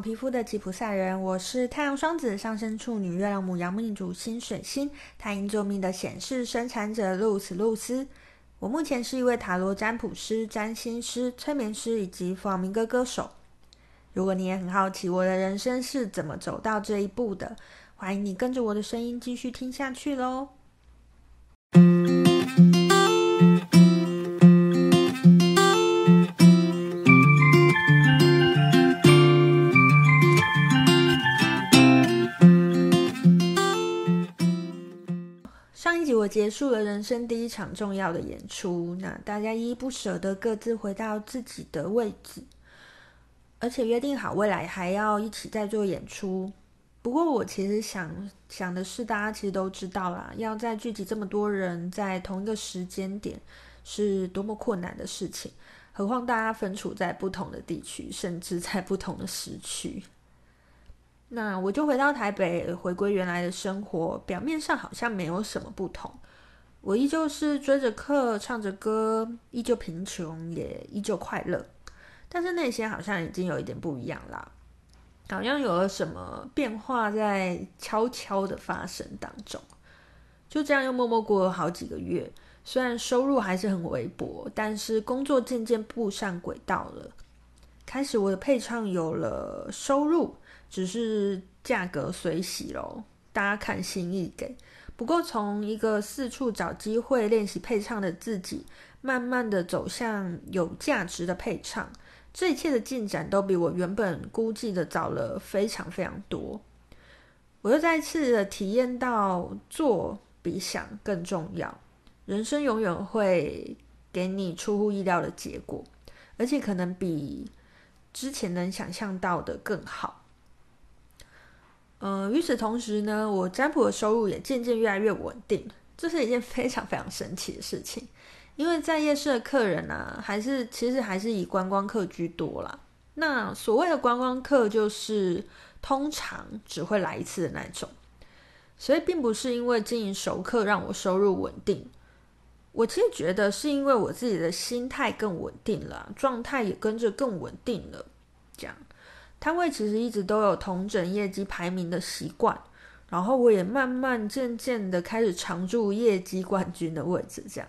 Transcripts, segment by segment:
皮肤的吉普赛人。我是太阳双子上升处女月亮母羊命主星水星太阴座命的显示生产者露丝露丝。我目前是一位塔罗占卜师、占星师、催眠师以及弗朗明哥歌手。如果你也很好奇我的人生是怎么走到这一步的，欢迎你跟着我的声音继续听下去喽。上一集我结束了人生第一场重要的演出，那大家依依不舍的各自回到自己的位置，而且约定好未来还要一起再做演出。不过我其实想想的是，大家其实都知道啦，要再聚集这么多人在同一个时间点是多么困难的事情，何况大家分处在不同的地区，甚至在不同的时区。那我就回到台北，回归原来的生活。表面上好像没有什么不同，我依旧是追着课，唱着歌，依旧贫穷，也依旧快乐。但是内心好像已经有一点不一样啦，好像有了什么变化在悄悄的发生当中。就这样又默默过了好几个月，虽然收入还是很微薄，但是工作渐渐步上轨道了。开始我的配唱有了收入。只是价格随喜咯，大家看心意给。不过从一个四处找机会练习配唱的自己，慢慢的走向有价值的配唱，这一切的进展都比我原本估计的早了非常非常多。我又再次的体验到做比想更重要，人生永远会给你出乎意料的结果，而且可能比之前能想象到的更好。嗯，与此同时呢，我占卜的收入也渐渐越来越稳定，这是一件非常非常神奇的事情。因为在夜市的客人啊，还是其实还是以观光客居多啦。那所谓的观光客，就是通常只会来一次的那种，所以并不是因为经营熟客让我收入稳定。我其实觉得是因为我自己的心态更稳定了，状态也跟着更稳定了，这样。摊位其实一直都有同整业绩排名的习惯，然后我也慢慢渐渐的开始常驻业绩冠军的位置，这样。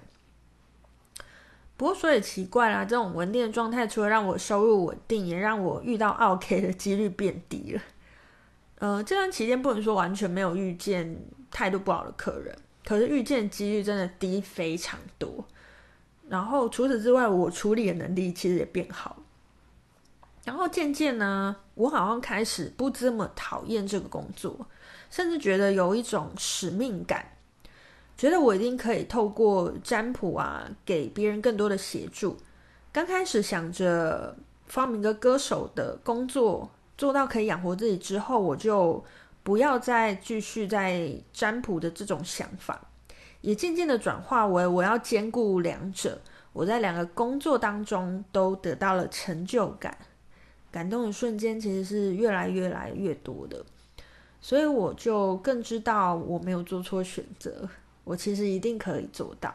不过说也奇怪啦，这种稳定的状态，除了让我收入稳定，也让我遇到 OK 的几率变低了。呃，这段期间不能说完全没有遇见态度不好的客人，可是遇见几率真的低非常多。然后除此之外，我处理的能力其实也变好。然后渐渐呢，我好像开始不这么讨厌这个工作，甚至觉得有一种使命感，觉得我一定可以透过占卜啊，给别人更多的协助。刚开始想着发明个歌手的工作做到可以养活自己之后，我就不要再继续在占卜的这种想法，也渐渐的转化为我要兼顾两者。我在两个工作当中都得到了成就感。感动的瞬间其实是越来越来越多的，所以我就更知道我没有做错选择，我其实一定可以做到。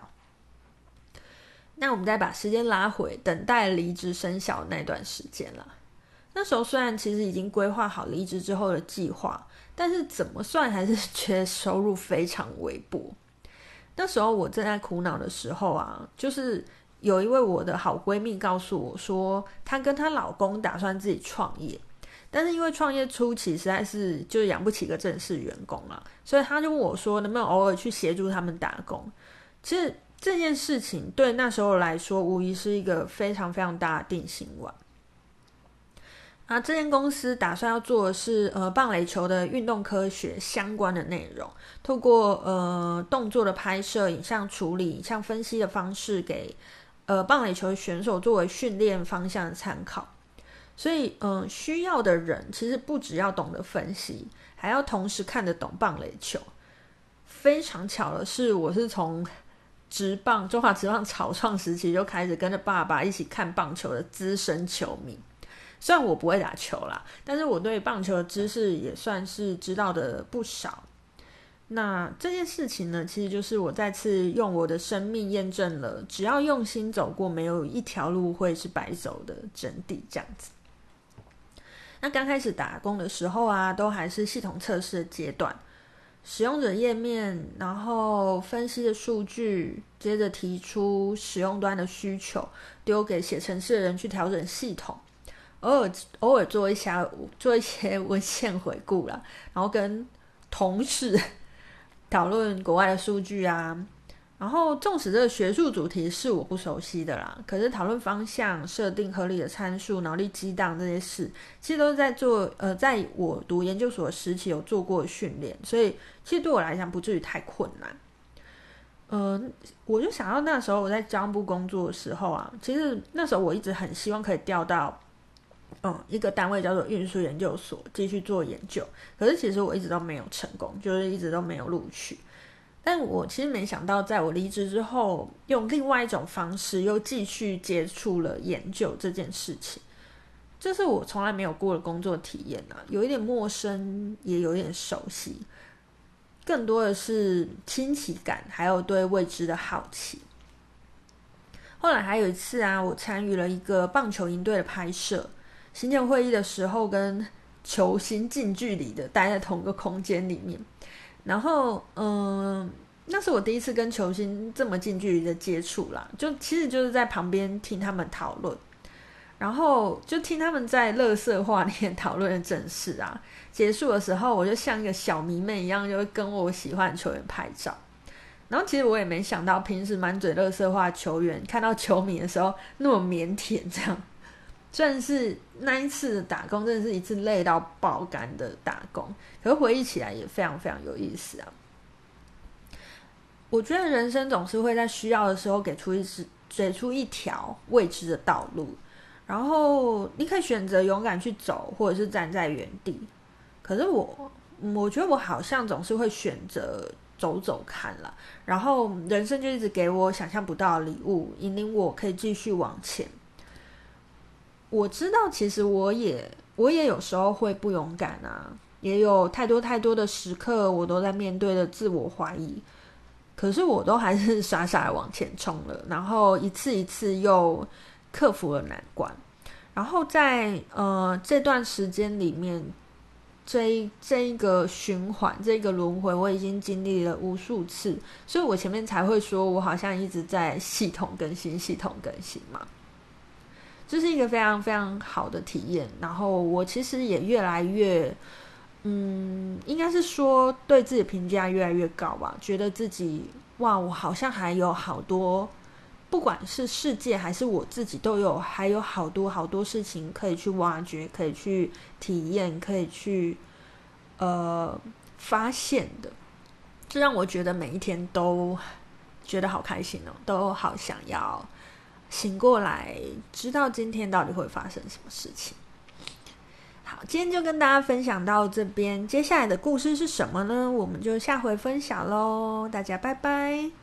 那我们再把时间拉回，等待离职生效那段时间了。那时候虽然其实已经规划好离职之后的计划，但是怎么算还是 觉得收入非常微薄。那时候我正在苦恼的时候啊，就是。有一位我的好闺蜜告诉我说，她跟她老公打算自己创业，但是因为创业初期实在是就养不起一个正式员工了，所以她就问我说，能不能偶尔去协助他们打工？其实这件事情对那时候来说，无疑是一个非常非常大的定心丸。啊，这间公司打算要做的是呃棒垒球的运动科学相关的内容，透过呃动作的拍摄、影像处理、影像分析的方式给。呃，棒垒球选手作为训练方向的参考，所以，嗯、需要的人其实不只要懂得分析，还要同时看得懂棒垒球。非常巧的是，我是从职棒中华职棒草创时期就开始跟着爸爸一起看棒球的资深球迷。虽然我不会打球啦，但是我对棒球的知识也算是知道的不少。那这件事情呢，其实就是我再次用我的生命验证了，只要用心走过，没有一条路会是白走的真谛。这样子，那刚开始打工的时候啊，都还是系统测试的阶段，使用者页面，然后分析的数据，接着提出使用端的需求，丢给写程式的人去调整系统，偶尔偶尔做一下做一些 文献回顾啦，然后跟同事讨论国外的数据啊。然后，纵使这个学术主题是我不熟悉的啦，可是讨论方向、设定合理的参数、脑力激荡这些事，其实都是在做。呃，在我读研究所的时期有做过训练，所以其实对我来讲不至于太困难。嗯、我就想到那时候我在交通部工作的时候啊，其实那时候我一直很希望可以调到嗯一个单位叫做运输研究所继续做研究，可是其实我一直都没有成功，就是一直都没有录取。但我其实没想到，在我离职之后，用另外一种方式又继续接触了研究这件事情，这是我从来没有过的工作体验啊，有一点陌生，也有一点熟悉，更多的是新奇感，还有对未知的好奇。后来还有一次啊，我参与了一个棒球营队的拍摄，新建会议的时候，跟球星近距离的待在同一个空间里面。然后，嗯，那是我第一次跟球星这么近距离的接触啦，就其实就是在旁边听他们讨论，然后就听他们在乐色话里面讨论的正事啊。结束的时候，我就像一个小迷妹一样，就会跟我喜欢的球员拍照。然后，其实我也没想到，平时满嘴乐色话球员看到球迷的时候那么腼腆，这样。算是那一次打工，真的是一次累到爆肝的打工。可是回忆起来也非常非常有意思啊！我觉得人生总是会在需要的时候给出一支，给出一条未知的道路，然后你可以选择勇敢去走，或者是站在原地。可是我，我觉得我好像总是会选择走走看了，然后人生就一直给我想象不到的礼物，引领我可以继续往前。我知道，其实我也我也有时候会不勇敢啊，也有太多太多的时刻，我都在面对着自我怀疑，可是我都还是傻傻的往前冲了，然后一次一次又克服了难关，然后在呃这段时间里面，这一这一个循环，这个轮回，我已经经历了无数次，所以我前面才会说我好像一直在系统更新，系统更新嘛。这是一个非常非常好的体验，然后我其实也越来越，嗯，应该是说对自己评价越来越高吧，觉得自己哇，我好像还有好多，不管是世界还是我自己，都有还有好多好多事情可以去挖掘，可以去体验，可以去呃发现的，这让我觉得每一天都觉得好开心哦，都好想要。醒过来，知道今天到底会发生什么事情。好，今天就跟大家分享到这边，接下来的故事是什么呢？我们就下回分享喽，大家拜拜。